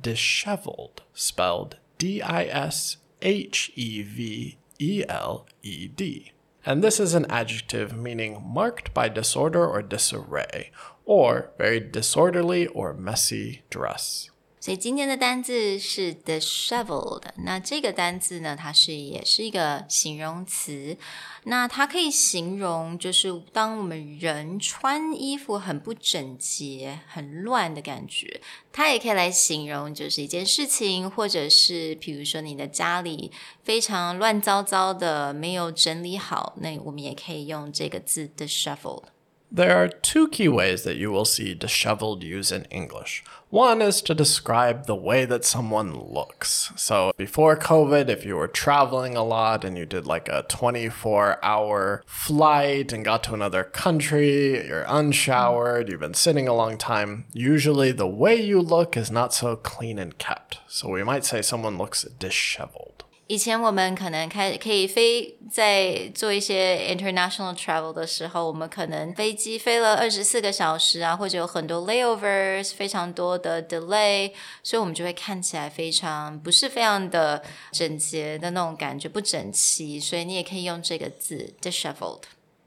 disheveled, spelled D I S H E V E L E D. And this is an adjective meaning marked by disorder or disarray, or very disorderly or messy dress. 所以今天的单字是 disheveled。那这个单字呢，它是也是一个形容词。那它可以形容，就是当我们人穿衣服很不整洁、很乱的感觉。它也可以来形容，就是一件事情，或者是比如说你的家里非常乱糟糟的，没有整理好，那我们也可以用这个字 disheveled。There are two key ways that you will see disheveled used in English. One is to describe the way that someone looks. So, before COVID, if you were traveling a lot and you did like a 24 hour flight and got to another country, you're unshowered, you've been sitting a long time, usually the way you look is not so clean and kept. So, we might say someone looks disheveled. 以前我们可能开可以飞，在做一些 international travel 的时候，我们可能飞机飞了二十四个小时啊，或者有很多 layovers，非常多的 delay，所以我们就会看起来非常不是非常的整洁的那种感觉，不整齐。所以你也可以用这个字 disheveled。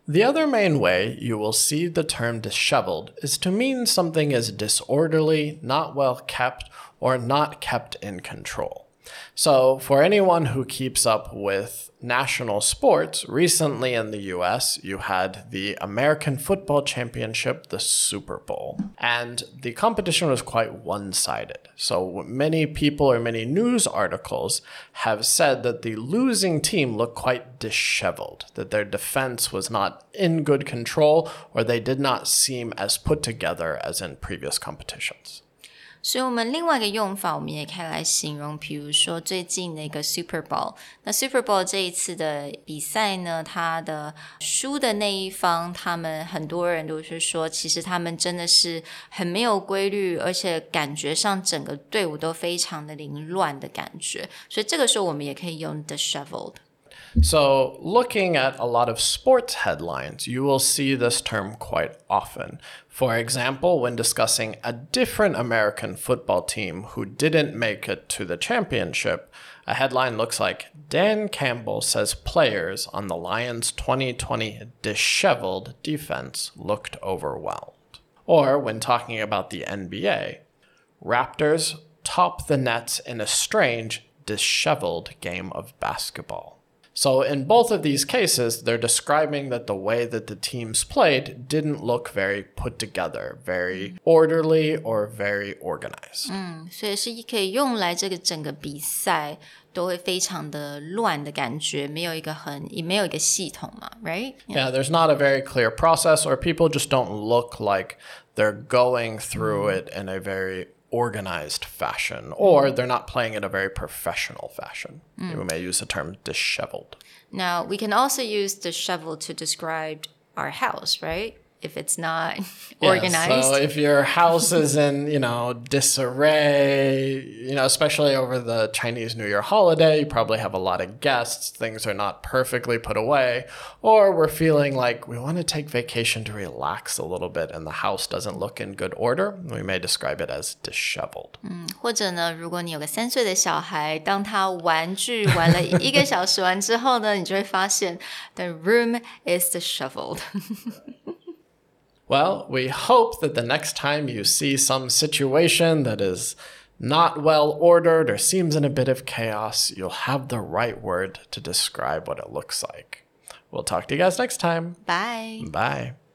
The other main way you will see the term disheveled is to mean something is disorderly, not well kept, or not kept in control. So, for anyone who keeps up with national sports, recently in the US, you had the American Football Championship, the Super Bowl. And the competition was quite one sided. So, many people or many news articles have said that the losing team looked quite disheveled, that their defense was not in good control, or they did not seem as put together as in previous competitions. 所以，我们另外一个用法，我们也可以来形容，比如说最近的一个 Super Bowl。那 Super Bowl 这一次的比赛呢，它的输的那一方，他们很多人都是说，其实他们真的是很没有规律，而且感觉上整个队伍都非常的凌乱的感觉。所以这个时候，我们也可以用 disheveled。So, looking at a lot of sports headlines, you will see this term quite often. For example, when discussing a different American football team who didn't make it to the championship, a headline looks like Dan Campbell says players on the Lions 2020 disheveled defense looked overwhelmed. Or when talking about the NBA, Raptors top the Nets in a strange, disheveled game of basketball. So, in both of these cases, they're describing that the way that the teams played didn't look very put together, very orderly, or very organized. 所以是可以用来这个整个比赛都会非常的乱的感觉，没有一个很也没有一个系统嘛，right？ Yeah, there's not a very clear process, or people just don't look like they're going through it in a very organized fashion, or they're not playing in a very professional fashion. We hmm. may use the term disheveled. Now we can also use disheveled to describe our house, right? If it's not Yeah, organized. so if your house is in, you know, disarray, you know, especially over the Chinese New Year holiday, you probably have a lot of guests, things are not perfectly put away, or we're feeling like we want to take vacation to relax a little bit and the house doesn't look in good order, we may describe it as disheveled. 或者呢，如果你有个三岁的小孩，当他玩具玩了一个小时完之后呢，你就会发现 the room is disheveled。 Well, we hope that the next time you see some situation that is not well ordered or seems in a bit of chaos, you'll have the right word to describe what it looks like. We'll talk to you guys next time. Bye. Bye.